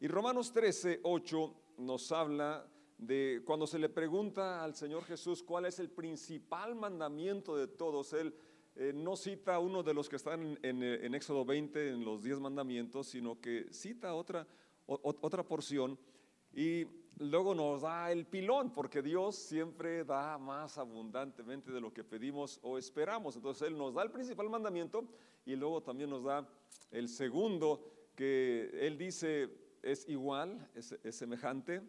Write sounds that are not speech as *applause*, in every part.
Y Romanos 13, 8 nos habla de cuando se le pregunta al Señor Jesús cuál es el principal mandamiento de todos, Él eh, no cita uno de los que están en, en, Éxodo 20, en los 10 mandamientos, sino que cita otra, otra porción y luego nos da el pilón, porque Dios siempre da más abundantemente de lo que pedimos o esperamos. Entonces Él nos da el principal mandamiento y luego también nos da el segundo, que Él dice es igual, es, semejante,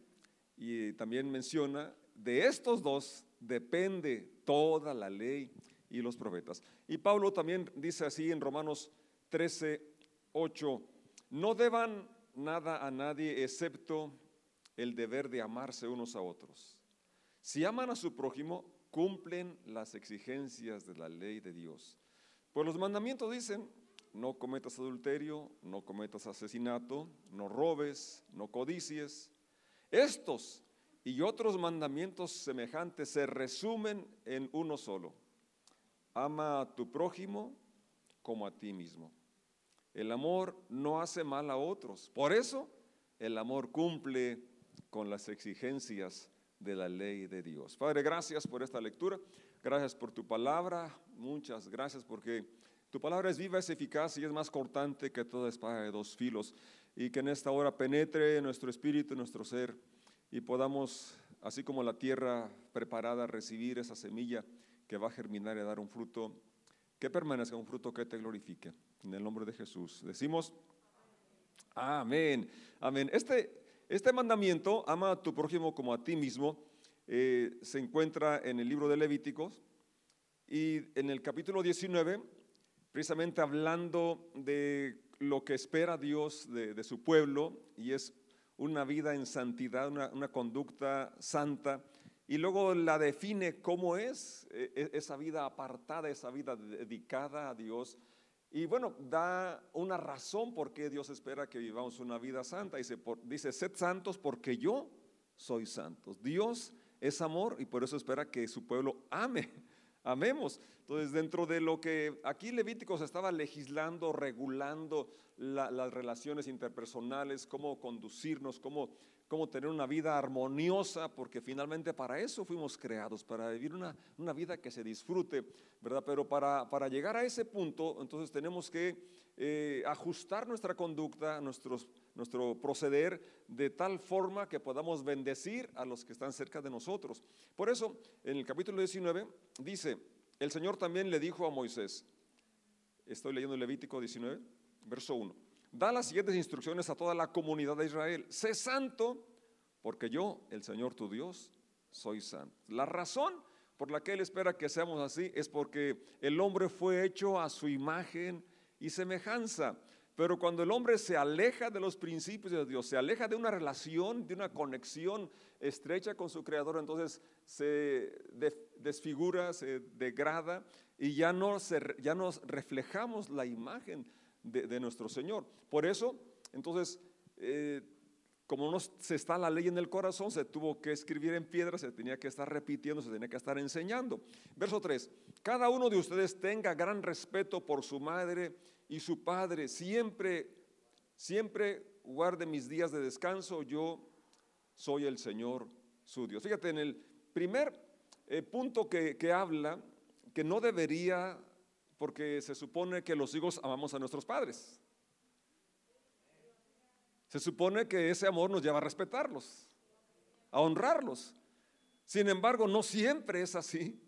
y también menciona, de estos dos depende toda la ley y los profetas. Y Pablo también dice así en Romanos 13, 8, no deban nada a nadie excepto el deber de amarse unos a otros. Si aman a su prójimo, cumplen las exigencias de la ley de Dios. Pues los mandamientos dicen, no cometas adulterio, no cometas asesinato, no robes, no codicies, estos y otros mandamientos semejantes se resumen en uno solo. Ama a tu prójimo como a ti mismo. El amor no hace mal a otros. Por eso el amor cumple con las exigencias de la ley de Dios. Padre, gracias por esta lectura. Gracias por tu palabra. Muchas gracias porque tu palabra es viva, es eficaz y es más cortante que toda espada de dos filos y que en esta hora penetre nuestro espíritu, nuestro ser y podamos, así como la tierra preparada, recibir esa semilla que va a germinar y a dar un fruto que permanezca, un fruto que te glorifique. En el nombre de Jesús. Decimos, amén, amén. Este, este mandamiento, ama a tu prójimo como a ti mismo, eh, se encuentra en el libro de Levíticos y en el capítulo 19, precisamente hablando de lo que espera Dios de, su pueblo y es una vida en santidad, una, conducta santa, y luego la define cómo es e, e, esa vida apartada, esa vida dedicada a Dios. Y bueno, da una razón por qué Dios espera que vivamos una vida santa. Dice, dice, sed santos porque yo soy santo. Dios es amor y por eso espera que su pueblo ame amemos. Entonces, dentro de lo que aquí Levíticos estaba legislando, regulando las relaciones interpersonales, cómo conducirnos, cómo, cómo tener una vida armoniosa, porque finalmente para eso fuimos creados, para vivir una, una vida que se disfrute, ¿verdad? Pero para, para, llegar a ese punto, entonces tenemos que eh, ajustar nuestra conducta, nuestros, nuestro proceder, de tal forma que podamos bendecir a los que están cerca de nosotros. Por eso, en el capítulo 19 dice, el Señor también le dijo a Moisés, estoy leyendo Levítico 19, verso 1, da las siguientes instrucciones a toda la comunidad de Israel, sé santo, porque yo, el Señor tu Dios, soy santo. La razón por la que Él espera que seamos así es porque el hombre fue hecho a su imagen y semejanza. Pero cuando el hombre se aleja de los principios de Dios, se aleja de una relación, de una conexión estrecha con su Creador, entonces se desfigura, se degrada y ya no, nos reflejamos la imagen de, nuestro Señor. Por eso, entonces, eh, como no se está la ley en el corazón, se tuvo que escribir en piedra, se tenía que estar repitiendo, se tenía que estar enseñando. Verso 3, cada uno de ustedes tenga gran respeto por su madre y su padre, siempre, siempre guarde mis días de descanso, yo soy el Señor su Dios. Fíjate, en el primer eh, punto que, que habla, que no debería, porque se supone que los hijos amamos a nuestros padres. Se supone que ese amor nos lleva a respetarlos, a honrarlos. Sin embargo, no siempre es así.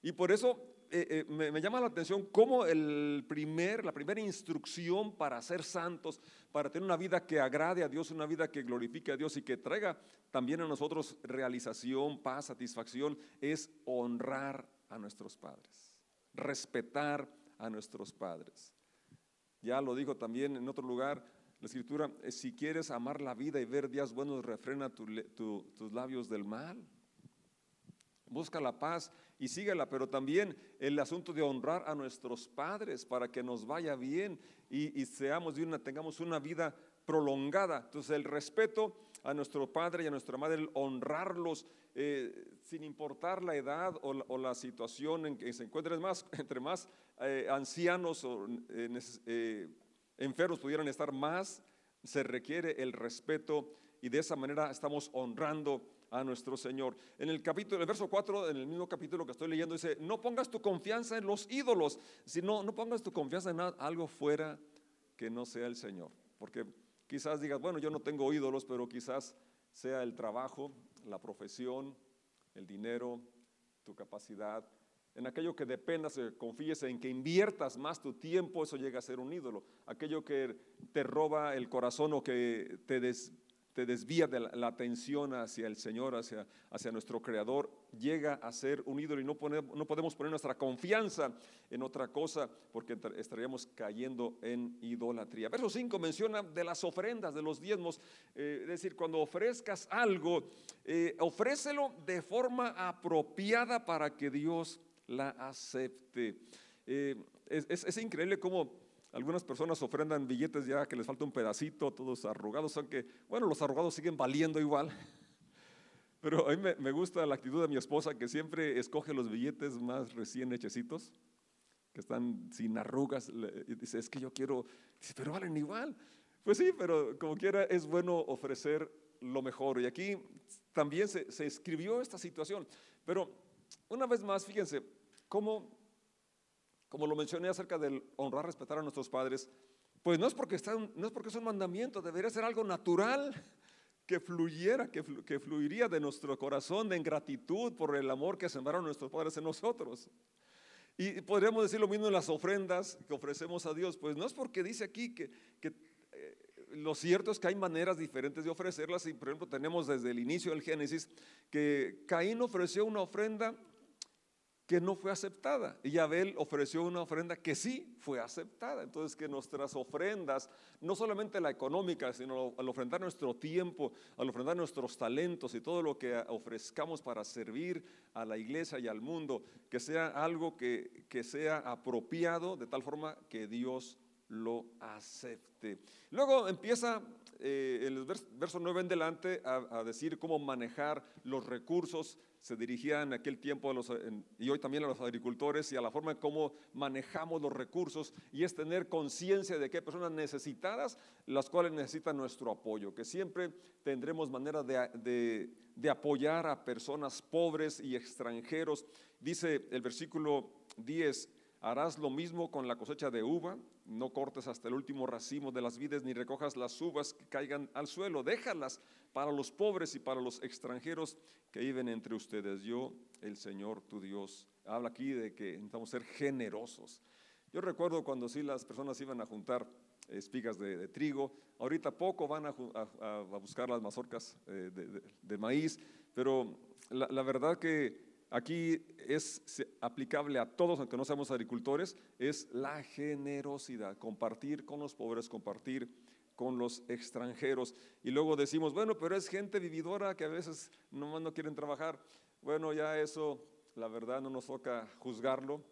Y por eso eh, eh, me, llama la atención cómo el primer, la primera instrucción para ser santos, para tener una vida que agrade a Dios, una vida que glorifique a Dios y que traiga también a nosotros realización, paz, satisfacción, es honrar a nuestros padres, respetar a nuestros padres. Ya lo dijo también en otro lugar la escritura, eh, si quieres amar la vida y ver días buenos, refrena tus labios del mal busca la paz y síguela, pero también el asunto de honrar a nuestros padres para que nos vaya bien y, seamos de tengamos una vida prolongada. Entonces el respeto a nuestro padre y a nuestra madre, el honrarlos eh, sin importar la edad o la, situación en que se encuentren, más, *laughs* entre más eh, ancianos o eh, enfermos pudieran estar más se requiere el respeto y de esa manera estamos honrando a nuestro Señor. En el capítulo, el verso 4, en el mismo capítulo que estoy leyendo, dice, no pongas tu confianza en los ídolos, sino no pongas tu confianza en algo fuera que no sea el Señor. Porque quizás digas, bueno, yo no tengo ídolos, pero quizás sea el trabajo, la profesión, el dinero, tu capacidad, en aquello que dependas, confíes en que inviertas más tu tiempo, eso llega a ser un ídolo. Aquello que te roba el corazón o que te, te desvía de la, atención hacia el Señor, hacia, hacia nuestro Creador, llega a ser un ídolo y no, no podemos poner nuestra confianza en otra cosa porque estaríamos cayendo en idolatría. Verso 5 menciona de las ofrendas, de los diezmos, eh, es decir, cuando ofrezcas algo, eh, ofrécelo de forma apropiada para que Dios la acepte. Eh, es increíble cómo algunas personas ofrendan billetes ya que les falta un pedacito, todos arrugados, aunque, bueno, los arrugados siguen valiendo igual. *laughs* Pero a mí me, gusta la actitud de mi esposa que siempre escoge los billetes más recién hechecitos, que están sin arrugas. Y dice, es que yo quiero, dice, pero valen igual. Pues sí, pero como quiera es bueno ofrecer lo mejor. Y aquí también se, se escribió esta situación. Pero una vez más, fíjense, cómo como lo mencioné acerca del honrar, respetar a nuestros padres, pues no es porque, están, no es, porque es un mandamiento, debería ser algo natural *laughs* que fluyera, que, que fluiría de nuestro corazón de gratitud por el amor que sembraron nuestros padres en nosotros. Y podríamos decir lo mismo en las ofrendas que ofrecemos a Dios, pues no es porque dice aquí que, que eh, lo cierto es que hay maneras diferentes de ofrecerlas y por ejemplo tenemos desde el inicio del Génesis que Caín ofreció una ofrenda que no fue aceptada. Y Abel ofreció una ofrenda que sí fue aceptada. Entonces que nuestras ofrendas, no solamente la económica, sino al ofrendar nuestro tiempo, al ofrendar nuestros talentos y todo lo que ofrezcamos para servir a la iglesia y al mundo, que sea algo que, que sea apropiado de tal forma que Dios lo acepte. Luego empieza eh, el verso 9 en delante a, decir cómo manejar los recursos. Se dirigía en aquel tiempo a los, y hoy también a los agricultores y a la forma en cómo manejamos los recursos y es tener conciencia de que hay personas necesitadas las cuales necesitan nuestro apoyo, que siempre tendremos manera de, de, apoyar a personas pobres y extranjeros. Dice el versículo 10, Harás lo mismo con la cosecha de uva, no cortes hasta el último racimo de las vides ni recojas las uvas que caigan al suelo, déjalas para los pobres y para los extranjeros que viven entre ustedes. Yo, el Señor tu Dios, habla aquí de que necesitamos ser generosos. Yo recuerdo cuando sí las personas iban a juntar espigas de, trigo, ahorita poco van a, buscar las mazorcas eh, de, maíz, pero la verdad que aquí es aplicable a todos, aunque no seamos agricultores, es la generosidad, compartir con los pobres, compartir con los extranjeros. Y luego decimos, bueno, pero es gente vividora que a veces no, no quieren trabajar. Bueno, ya eso, la verdad, no nos toca juzgarlo.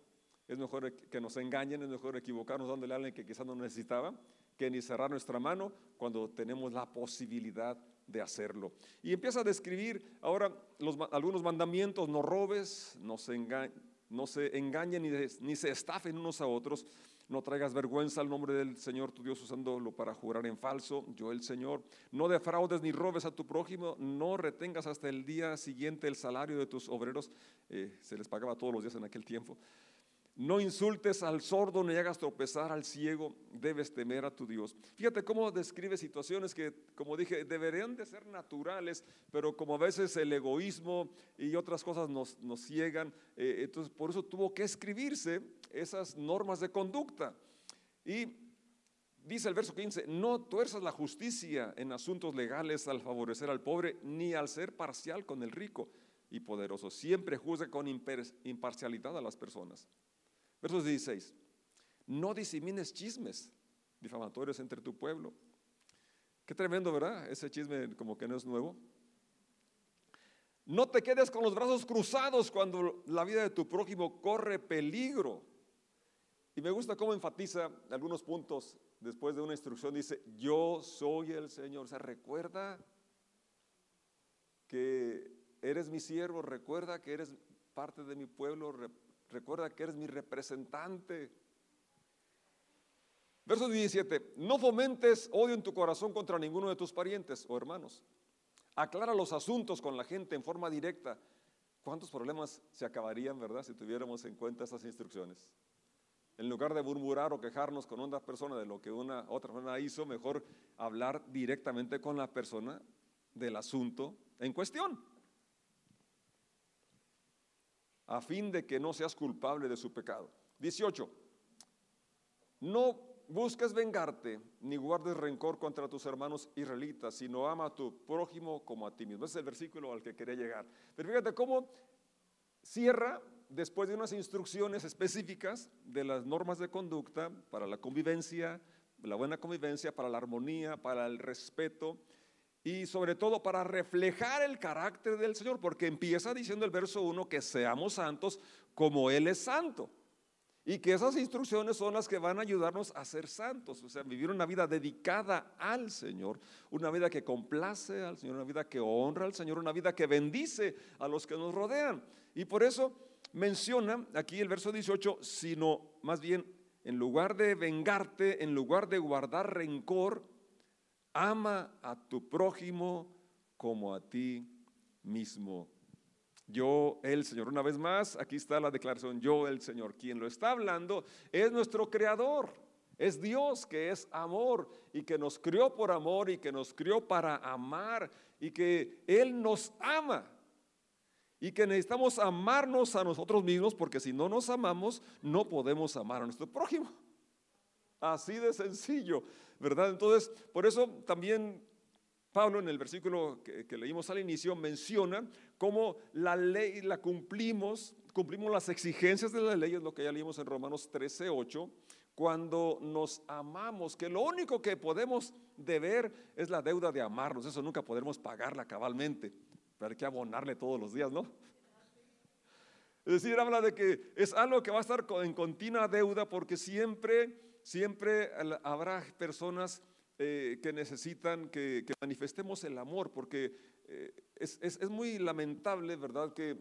Es mejor que nos engañen, es mejor equivocarnos dándole a alguien que quizás no necesitaba, que ni cerrar nuestra mano cuando tenemos la posibilidad de hacerlo. Y empieza a describir ahora algunos mandamientos, no robes, no se, no se engañen ni, ni, se estafen unos a otros, no traigas vergüenza al nombre del Señor tu Dios usándolo para jurar en falso, yo el Señor, no defraudes ni robes a tu prójimo, no retengas hasta el día siguiente el salario de tus obreros, eh, se les pagaba todos los días en aquel tiempo. No insultes al sordo ni hagas tropezar al ciego, debes temer a tu Dios. Fíjate cómo describe situaciones que, como dije, deberían de ser naturales, pero como a veces el egoísmo y otras cosas nos, nos ciegan, eh, entonces por eso tuvo que escribirse esas normas de conducta. Y dice el verso 15, no tuerzas la justicia en asuntos legales al favorecer al pobre, ni al ser parcial con el rico y poderoso. Siempre juzga con imparcialidad a las personas. Versos 16. No disemines chismes difamatorios entre tu pueblo. Qué tremendo, ¿verdad? Ese chisme como que no es nuevo. No te quedes con los brazos cruzados cuando la vida de tu prójimo corre peligro. Y me gusta cómo enfatiza algunos puntos después de una instrucción. Dice, yo soy el Señor. O sea, recuerda que eres mi siervo, recuerda que eres parte de mi pueblo, Recuerda que eres mi representante. Verso 17, no fomentes odio en tu corazón contra ninguno de tus parientes o hermanos. Aclara los asuntos con la gente en forma directa. ¿Cuántos problemas se acabarían, verdad, si tuviéramos en cuenta estas instrucciones? En lugar de murmurar o quejarnos con una persona de lo que una otra persona hizo, mejor hablar directamente con la persona del asunto en cuestión, a fin de que no seas culpable de su pecado. 18. No busques vengarte ni guardes rencor contra tus hermanos israelitas, sino ama a tu prójimo como a ti mismo. Ese es el versículo al que quería llegar. Pero fíjate cómo cierra después de unas instrucciones específicas de las normas de conducta para la convivencia, la buena convivencia, para la armonía, para el respeto y sobre todo para reflejar el carácter del Señor, porque empieza diciendo el verso 1 que seamos santos como Él es santo. Y que esas instrucciones son las que van a ayudarnos a ser santos, o sea, vivir una vida dedicada al Señor, una vida que complace al Señor, una vida que honra al Señor, una vida que bendice a los que nos rodean. Y por eso menciona aquí el verso 18, sino más bien, en lugar de vengarte, en lugar de guardar rencor, ama a tu prójimo como a ti mismo. Yo, el Señor, una vez más, aquí está la declaración, yo, el Señor, quien lo está hablando es nuestro creador, es Dios que es amor y que nos crió por amor y que nos crió para amar y que Él nos ama y que necesitamos amarnos a nosotros mismos porque si no nos amamos no podemos amar a nuestro prójimo. Así de sencillo, ¿verdad? Entonces, por eso también Pablo en el versículo que, leímos al inicio menciona cómo la ley la cumplimos, cumplimos las exigencias de la ley, es lo que ya leímos en Romanos 13, 8, cuando nos amamos, que lo único que podemos deber es la deuda de amarnos, eso nunca podremos pagarla cabalmente, pero hay que abonarle todos los días, ¿no? Es decir, habla de que es algo que va a estar en continua deuda porque siempre siempre habrá personas eh, que necesitan que, manifestemos el amor, porque eh, es, muy lamentable, ¿verdad? Que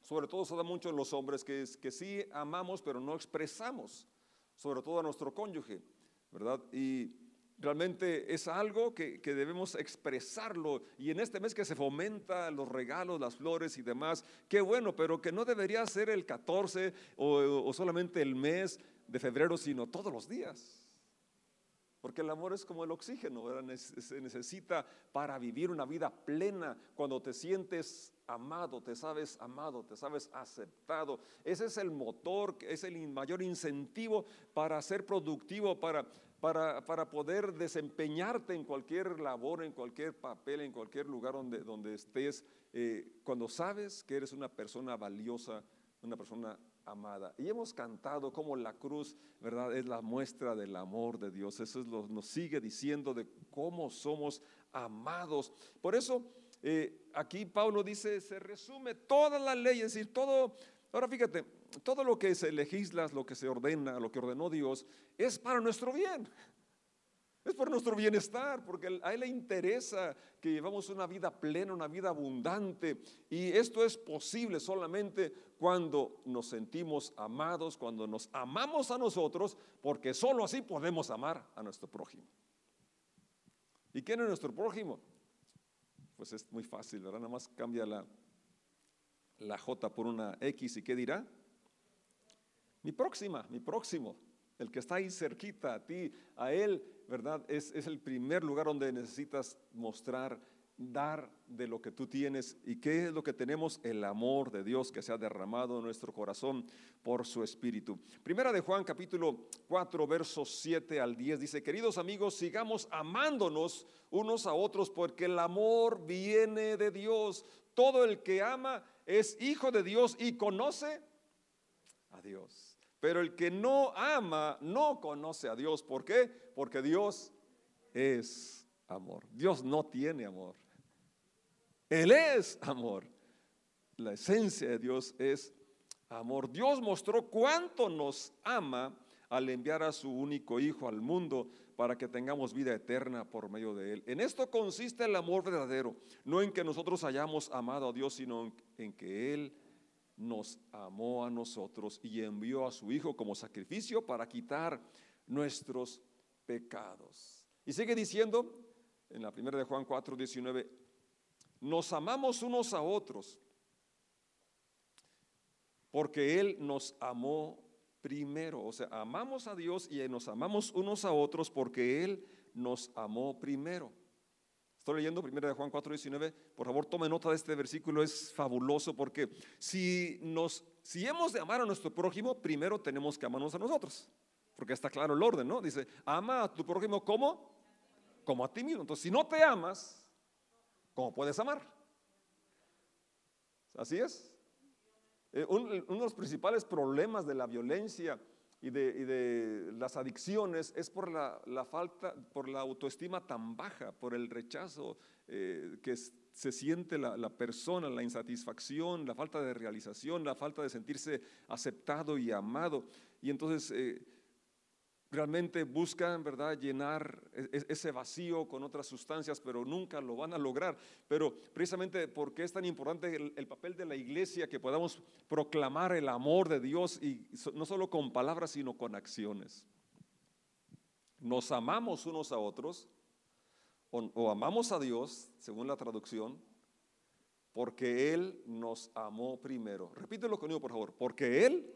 sobre todo se da mucho en los hombres, que, que sí amamos, pero no expresamos, sobre todo a nuestro cónyuge, ¿verdad? Y realmente es algo que, debemos expresarlo. Y en este mes que se fomenta los regalos, las flores y demás, qué bueno, pero que no debería ser el 14 o, o solamente el mes de febrero, sino todos los días. Porque el amor es como el oxígeno, se necesita para vivir una vida plena. Cuando te sientes amado, te sabes amado, te sabes aceptado. Ese es el motor, es el mayor incentivo para ser productivo, para, para, para poder desempeñarte en cualquier labor, en cualquier papel, en cualquier lugar donde, donde estés. Eh, cuando sabes que eres una persona valiosa, una persona amada. Y hemos cantado como la cruz, ¿verdad? Es la muestra del amor de Dios. Eso es lo, nos sigue diciendo de cómo somos amados. Por eso eh, aquí Pablo dice, se resume toda la ley, es decir, todo, ahora fíjate, todo lo que se legisla, lo que se ordena, lo que ordenó Dios, es para nuestro bien. Es por nuestro bienestar, porque a Él le interesa que llevamos una vida plena, una vida abundante. Y esto es posible solamente cuando nos sentimos amados, cuando nos amamos a nosotros, porque solo así podemos amar a nuestro prójimo. ¿Y quién es nuestro prójimo? Pues es muy fácil, ¿verdad? Nada más cambia la, la J por una X y ¿qué dirá? Mi próxima, mi próximo, el que está ahí cerquita a ti, a Él ¿verdad? Es, el primer lugar donde necesitas mostrar, dar de lo que tú tienes. ¿Y qué es lo que tenemos? El amor de Dios que se ha derramado en nuestro corazón por su Espíritu. Primera de Juan capítulo 4, versos 7 al 10 dice, queridos amigos, sigamos amándonos unos a otros porque el amor viene de Dios. Todo el que ama es hijo de Dios y conoce a Dios. Pero el que no ama no conoce a Dios. ¿Por qué? Porque Dios es amor. Dios no tiene amor. Él es amor. La esencia de Dios es amor. Dios mostró cuánto nos ama al enviar a su único Hijo al mundo para que tengamos vida eterna por medio de Él. En esto consiste el amor verdadero, no en que nosotros hayamos amado a Dios, sino en que Él nos amó a nosotros y envió a su Hijo como sacrificio para quitar nuestros pecados. Y sigue diciendo en la primera de Juan 4, 19, nos amamos unos a otros porque Él nos amó primero. O sea, amamos a Dios y nos amamos unos a otros porque Él nos amó primero. Leyendo 1 de Juan 4, 19. Por favor, tome nota de este versículo, es fabuloso porque si, nos, si hemos de amar a nuestro prójimo, primero tenemos que amarnos a nosotros. Porque está claro el orden, ¿no? Dice, ama a tu prójimo como, como a ti mismo. Entonces, si no te amas, ¿cómo puedes amar? Así es. Eh, uno de los principales problemas de la violencia y de, las adicciones es por la, falta, por la autoestima tan baja, por el rechazo eh, que se siente la, persona, la insatisfacción, la falta de realización, la falta de sentirse aceptado y amado. Y entonces eh, realmente buscan, ¿verdad?, llenar e-, e-, ese vacío con otras sustancias, pero nunca lo van a lograr. Pero precisamente porque es tan importante el, papel de la iglesia que podamos proclamar el amor de Dios y no solo con palabras, sino con acciones. Nos amamos unos a otros o, o amamos a Dios, según la traducción, porque Él nos amó primero. Repítelo conmigo, por favor. Porque Él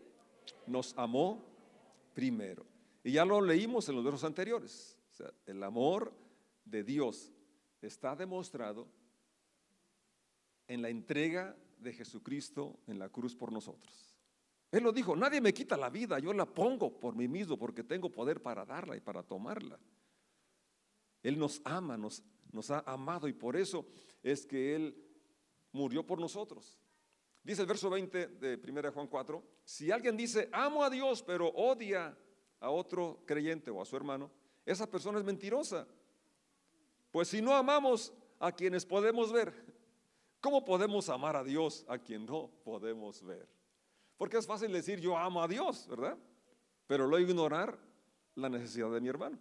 nos amó primero. Y ya lo leímos en los versos anteriores. el amor de Dios está demostrado en la entrega de Jesucristo en la cruz por nosotros. Él lo dijo, nadie me quita la vida, yo la pongo por mí mismo porque tengo poder para darla y para tomarla. Él nos ama, nos, nos ha amado y por eso es que Él murió por nosotros. Dice el verso 20 de 1 Juan 4, si alguien dice, amo a Dios, pero odia a otro creyente o a su hermano, esa persona es mentirosa. Pues si no amamos a quienes podemos ver, ¿cómo podemos amar a Dios a quien no podemos ver? Porque es fácil decir yo amo a Dios, ¿verdad? Pero luego ignorar la necesidad de mi hermano.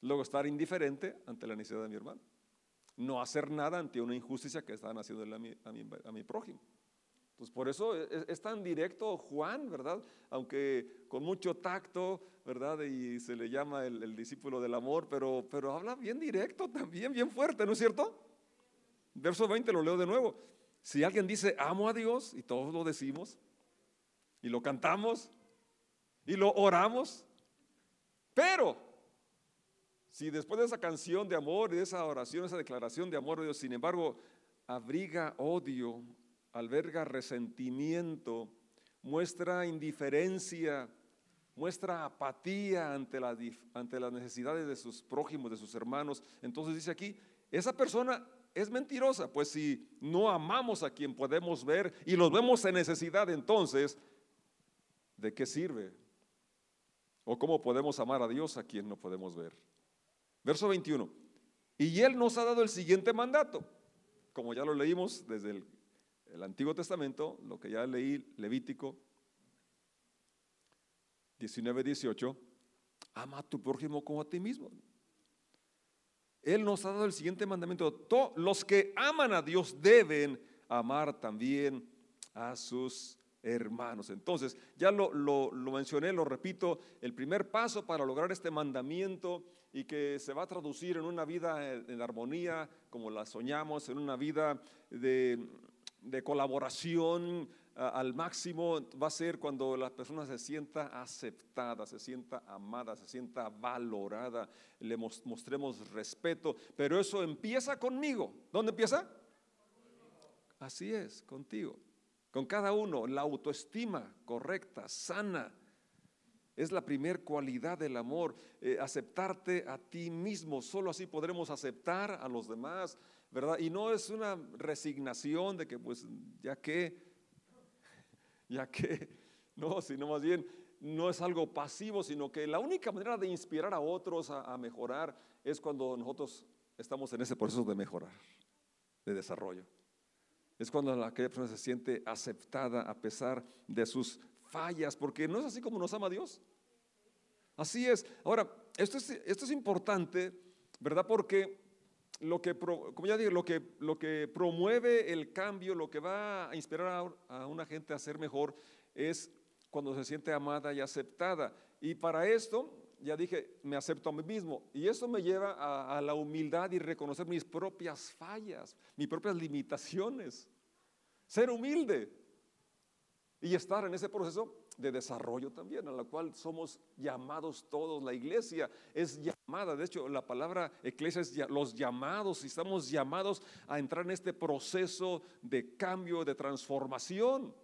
Luego estar indiferente ante la necesidad de mi hermano. No hacer nada ante una injusticia que están haciendo a mi, a mi prójimo. Pues por eso es, tan directo Juan, ¿verdad? Aunque con mucho tacto, ¿verdad? Y se le llama el, discípulo del amor, pero, pero habla bien directo también, bien fuerte, ¿no es cierto? Verso 20 lo leo de nuevo. Si alguien dice amo a Dios, y todos lo decimos, y lo cantamos, y lo oramos, pero si después de esa canción de amor y de esa oración, esa declaración de amor de Dios, sin embargo, abriga odio alberga resentimiento, muestra indiferencia, muestra apatía ante, ante las necesidades de sus prójimos, de sus hermanos. Entonces dice aquí, esa persona es mentirosa, pues si no amamos a quien podemos ver y los vemos en necesidad, entonces, ¿de qué sirve? ¿O cómo podemos amar a Dios a quien no podemos ver? Verso 21. Y Él nos ha dado el siguiente mandato, como ya lo leímos desde el el Antiguo Testamento, lo que ya leí, Levítico 19, 18, ama a tu prójimo como a ti mismo. Él nos ha dado el siguiente mandamiento, los que aman a Dios deben amar también a sus hermanos. Entonces, ya lo, lo, mencioné, lo repito, el primer paso para lograr este mandamiento y que se va a traducir en una vida en armonía, como la soñamos, en una vida de de colaboración al máximo va a ser cuando la persona se sienta aceptada, se sienta amada, se sienta valorada, le mostremos respeto, pero eso empieza conmigo. ¿Dónde empieza? Así es, contigo, con cada uno, la autoestima correcta, sana. Es la primer cualidad del amor, eh, aceptarte a ti mismo. Solo así podremos aceptar a los demás, ¿verdad? Y no es una resignación de que pues ya que, *laughs* ya que, *laughs* no, sino más bien no es algo pasivo, sino que la única manera de inspirar a otros a, mejorar es cuando nosotros estamos en ese proceso de mejorar, de desarrollo. Es cuando la, persona se siente aceptada a pesar de sus fallas, porque no es así como nos ama Dios. Así es. Ahora, esto es, esto es importante, ¿verdad? Porque lo que, como ya lo que, lo que promueve el cambio, lo que va a inspirar a, una gente a ser mejor, es cuando se siente amada y aceptada. Y para esto, ya dije, me acepto a mí mismo. Y eso me lleva a, a la humildad y reconocer mis propias fallas, mis propias limitaciones. Ser humilde y estar en ese proceso de desarrollo también, a la cual somos llamados todos. La iglesia es llamada, de hecho la palabra iglesia es los llamados y estamos llamados a entrar en este proceso de cambio, de transformación.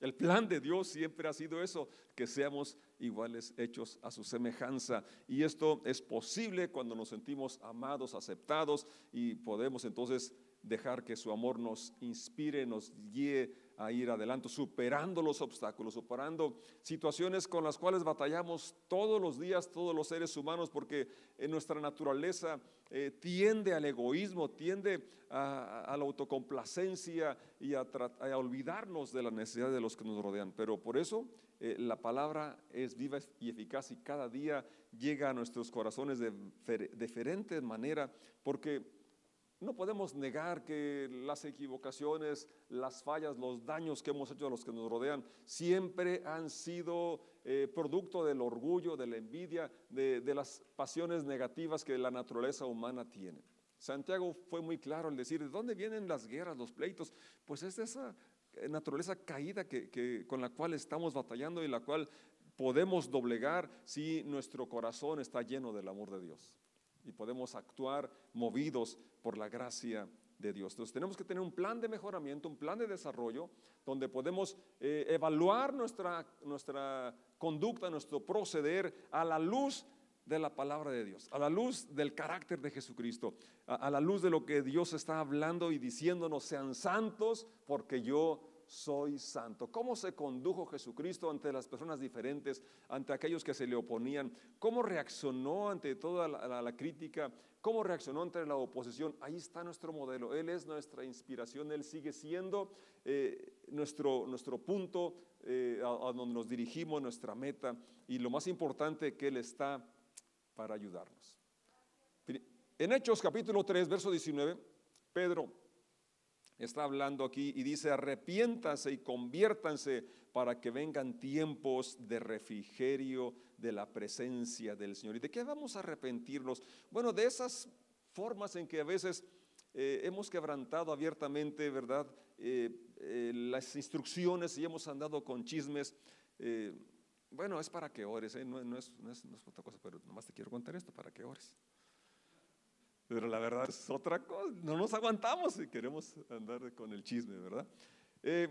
El plan de Dios siempre ha sido eso, que seamos iguales, hechos a su semejanza. Y esto es posible cuando nos sentimos amados, aceptados y podemos entonces dejar que su amor nos inspire, nos guíe a ir adelante, superando los obstáculos, superando situaciones con las cuales batallamos todos los días, todos los seres humanos, porque en nuestra naturaleza eh, tiende al egoísmo, tiende a, la autocomplacencia y a, olvidarnos de la necesidad de los que nos rodean. Pero por eso eh, la palabra es viva y eficaz y cada día llega a nuestros corazones de diferente manera, porque no podemos negar que las equivocaciones, las fallas, los daños que hemos hecho a los que nos rodean siempre han sido eh, producto del orgullo, de la envidia, de, las pasiones negativas que la naturaleza humana tiene. Santiago fue muy claro al decir, ¿de dónde vienen las guerras, los pleitos? Pues es esa eh, naturaleza caída que, con la cual estamos batallando y la cual podemos doblegar si nuestro corazón está lleno del amor de Dios y podemos actuar movidos por la gracia de Dios. Entonces tenemos que tener un plan de mejoramiento, un plan de desarrollo, donde podemos eh, evaluar nuestra, nuestra conducta, nuestro proceder a la luz de la palabra de Dios, a la luz del carácter de Jesucristo, a la luz de lo que Dios está hablando y diciéndonos, sean santos porque yo soy santo. ¿Cómo se condujo Jesucristo ante las personas diferentes, ante aquellos que se le oponían? ¿Cómo reaccionó ante toda la, crítica? ¿Cómo reaccionó ante la oposición? Ahí está nuestro modelo. Él es nuestra inspiración. Él sigue siendo eh, nuestro, nuestro punto eh, a, donde nos dirigimos, nuestra meta. Y lo más importante, que Él está para ayudarnos. En Hechos capítulo 3, verso 19, Pedro está hablando aquí y dice, arrepiéntanse y conviértanse para que vengan tiempos de refrigerio de la presencia del Señor. ¿Y de qué vamos a arrepentirnos? Bueno, de esas formas en que a veces eh, hemos quebrantado abiertamente, ¿verdad? Eh, eh, las instrucciones y hemos andado con chismes. bueno, es para que ores, no, es otra cosa, pero nomás te quiero contar esto para que ores. Pero la verdad es otra cosa, no nos aguantamos y queremos andar con el chisme, ¿verdad? Eh,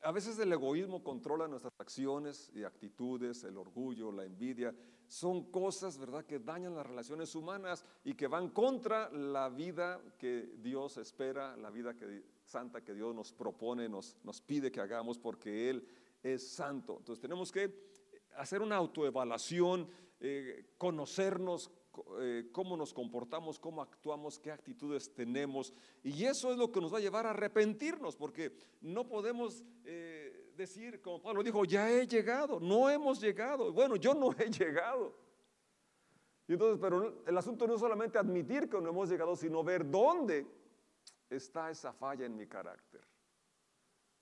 a veces el egoísmo controla nuestras acciones y actitudes, el orgullo, la envidia. Son cosas, ¿verdad?, que dañan las relaciones humanas y que van contra la vida que Dios espera, la vida que, santa que Dios nos propone, nos, nos pide que hagamos porque Él es santo. Entonces tenemos que hacer una autoevaluación, eh, conocernos, eh, cómo nos comportamos, cómo actuamos, qué actitudes tenemos. Y eso es lo que nos va a llevar a arrepentirnos, porque no podemos eh, decir, como Pablo dijo, ya he llegado, no hemos llegado. Bueno, yo no he *laughs* llegado. Y entonces, pero el asunto no es solamente admitir que no hemos llegado, sino ver dónde está esa falla en mi carácter.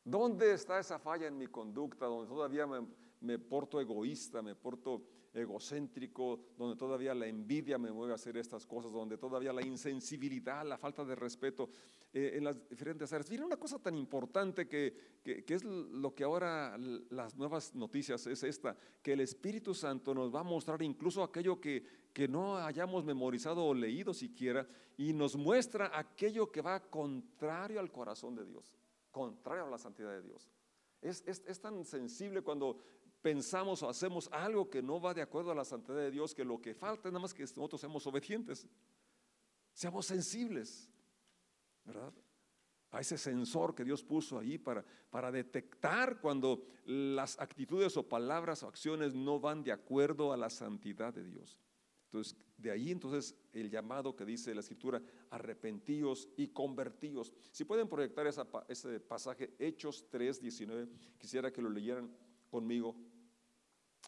¿Dónde está esa falla en mi conducta? Donde todavía me, me porto egoísta, me porto egocéntrico, donde todavía la envidia me mueve a hacer estas cosas, donde todavía la insensibilidad, la falta de respeto eh, en las diferentes áreas. Mira una cosa tan importante que, que, es lo que ahora las nuevas noticias es esta, que el Espíritu Santo nos va a mostrar incluso aquello que, que no hayamos memorizado o leído siquiera y nos muestra aquello que va contrario al corazón de Dios, contrario a la santidad de Dios. Es, es, es, tan sensible cuando pensamos o hacemos algo que no va de acuerdo a la santidad de Dios, que lo que falta es nada más que nosotros seamos obedientes, seamos sensibles, ¿verdad? A ese sensor que Dios puso ahí para, para detectar cuando las actitudes o palabras o acciones no van de acuerdo a la santidad de Dios. Entonces, de ahí entonces el llamado que dice la escritura, arrepentíos y convertíos. Si pueden proyectar ese pasaje, Hechos 3, 19, quisiera que lo leyeran conmigo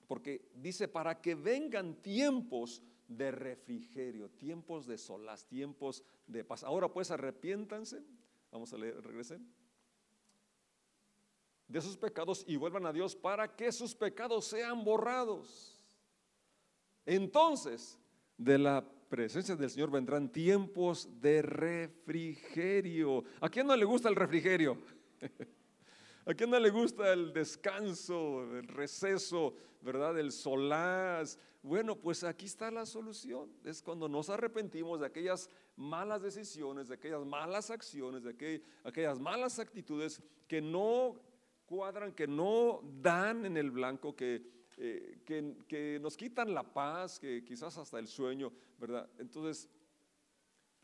porque dice, para que vengan tiempos de refrigerio, tiempos de solaz, tiempos de paz. Ahora pues arrepiéntanse, vamos a leer, de sus pecados y vuelvan a Dios para que sus pecados sean borrados. Entonces, de la presencia del Señor vendrán tiempos de refrigerio. ¿A quién no le gusta el refrigerio? *laughs* ¿A quién no le gusta el descanso, el receso, verdad? El solaz. Bueno, pues aquí está la solución. Es cuando nos arrepentimos de aquellas malas decisiones, de aquellas malas acciones, de aquellas malas actitudes que no cuadran, que no dan en el blanco, que, eh, que nos quitan la paz, que quizás hasta el sueño, ¿verdad? Entonces,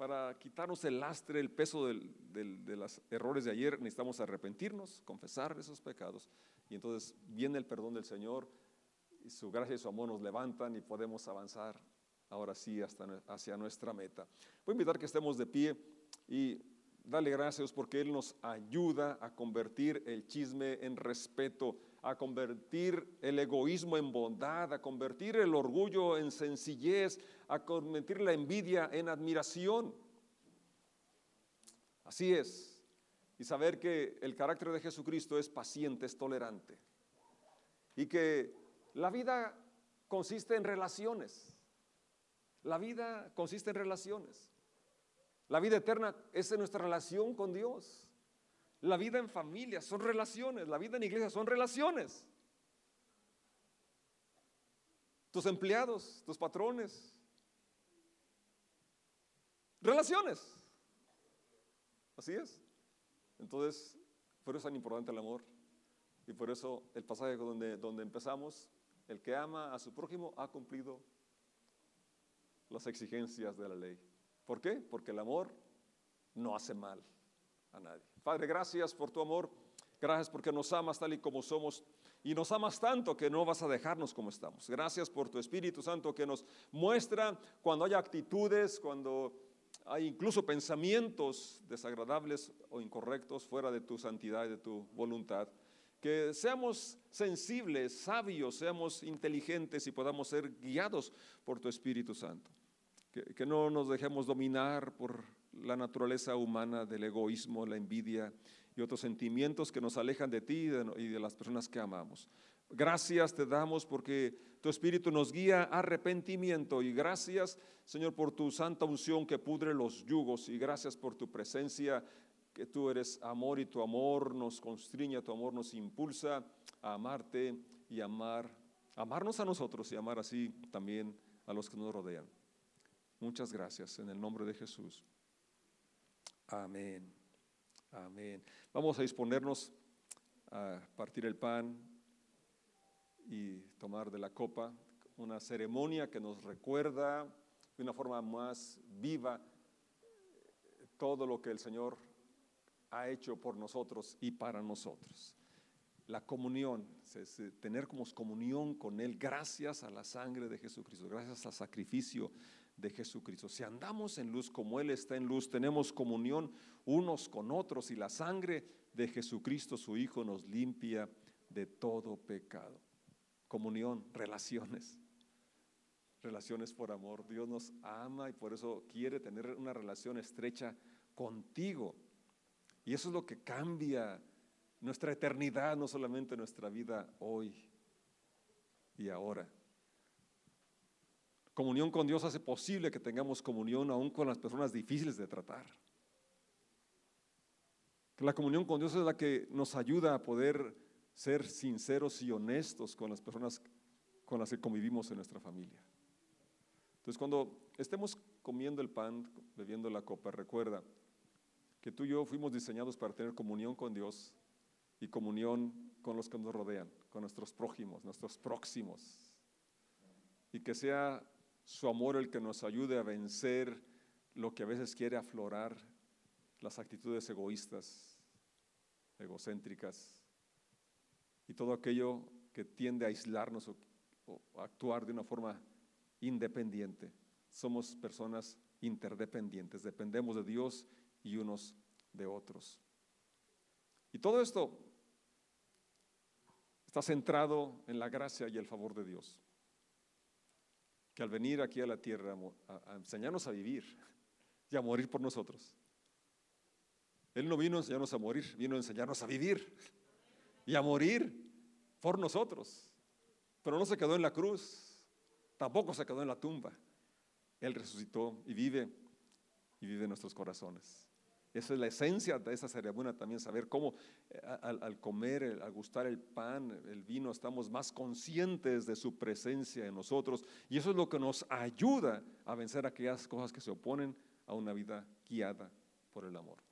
para quitarnos el lastre, el peso de los errores de ayer, necesitamos arrepentirnos, confesar esos pecados. Y entonces viene el perdón del Señor su gracia y su amor nos levantan y podemos avanzar ahora sí hasta hacia nuestra meta. Voy a invitar que estemos de pie y darle gracias porque Él nos ayuda a convertir el chisme en respeto, a convertir el egoísmo en bondad, a convertir el orgullo en sencillez, a convertir la envidia en admiración. Así es. Y saber que el carácter de Jesucristo es paciente, es tolerante. Y que la vida consiste en relaciones. La vida consiste en relaciones. La vida eterna es en nuestra relación con Dios. La vida en familia son relaciones, la vida en iglesia son relaciones. Tus empleados, tus patrones, relaciones. Así es. Entonces, por eso es tan importante el amor. Y por eso el pasaje donde, donde empezamos, el que ama a su prójimo ha cumplido las exigencias de la ley. ¿Por qué? Porque el amor no hace mal a nadie. Padre, gracias por tu amor. Gracias porque nos amas tal y como somos y nos amas tanto que no vas a dejarnos como estamos. Gracias por tu Espíritu Santo que nos muestra cuando hay actitudes, cuando hay incluso pensamientos desagradables o incorrectos fuera de tu santidad y de tu voluntad. Que seamos sensibles, sabios, seamos inteligentes y podamos ser guiados por tu Espíritu Santo. Que, que no nos dejemos dominar por la naturaleza humana del egoísmo, la envidia y otros sentimientos que nos alejan de ti y de, las personas que amamos. Gracias te damos porque tu Espíritu nos guía a arrepentimiento y gracias, Señor, por tu santa unción que pudre los yugos y gracias por tu presencia, que tú eres amor y tu amor nos constriña, tu amor nos impulsa a amarte y amar, amarnos a nosotros y amar así también a los que nos rodean. Muchas gracias en el nombre de Jesús. Amén. Amén. Vamos a disponernos a partir el pan y tomar de la copa una ceremonia que nos recuerda de una forma más viva todo lo que el Señor ha hecho por nosotros y para nosotros. La comunión, tener como comunión con Él gracias a la sangre de Jesucristo, gracias al sacrificio de Jesucristo. Si andamos en luz como Él está en luz, tenemos comunión unos con otros y la sangre de Jesucristo, su Hijo, nos limpia de todo pecado. Comunión, *laughs* relaciones, relaciones por amor. Dios nos ama y por eso quiere tener una relación estrecha contigo. Y eso es lo que cambia nuestra eternidad, no solamente nuestra vida hoy y ahora. Comunión con Dios hace posible que tengamos comunión aún con las personas difíciles de tratar. Que la comunión con Dios es la que nos ayuda a poder ser sinceros y honestos con las personas con las que convivimos en nuestra familia. Entonces, cuando estemos comiendo el pan, bebiendo la copa, recuerda que tú y yo fuimos diseñados para tener comunión con Dios y comunión con los que nos rodean, con nuestros prójimos, nuestros próximos. Y que sea su amor el que nos ayude a vencer lo que a veces quiere aflorar, las actitudes egoístas, egocéntricas y todo aquello que tiende a aislarnos o, a actuar de una forma independiente. Somos personas interdependientes, dependemos de Dios y unos de otros. Y todo esto está centrado en la gracia y el favor de Dios que al venir aquí a la tierra a, enseñarnos a vivir y a morir por nosotros. Él no vino a enseñarnos a morir, vino a enseñarnos a vivir y a morir por nosotros. Pero no se quedó en la cruz, tampoco se quedó en la tumba. Él resucitó y vive y vive en nuestros corazones. Esa es la esencia de esa ceremonia también, saber cómo eh, al, comer, al gustar el pan, el vino, estamos más conscientes de su presencia en nosotros. Y eso es lo que nos ayuda a vencer aquellas cosas que se oponen a una vida guiada por el amor.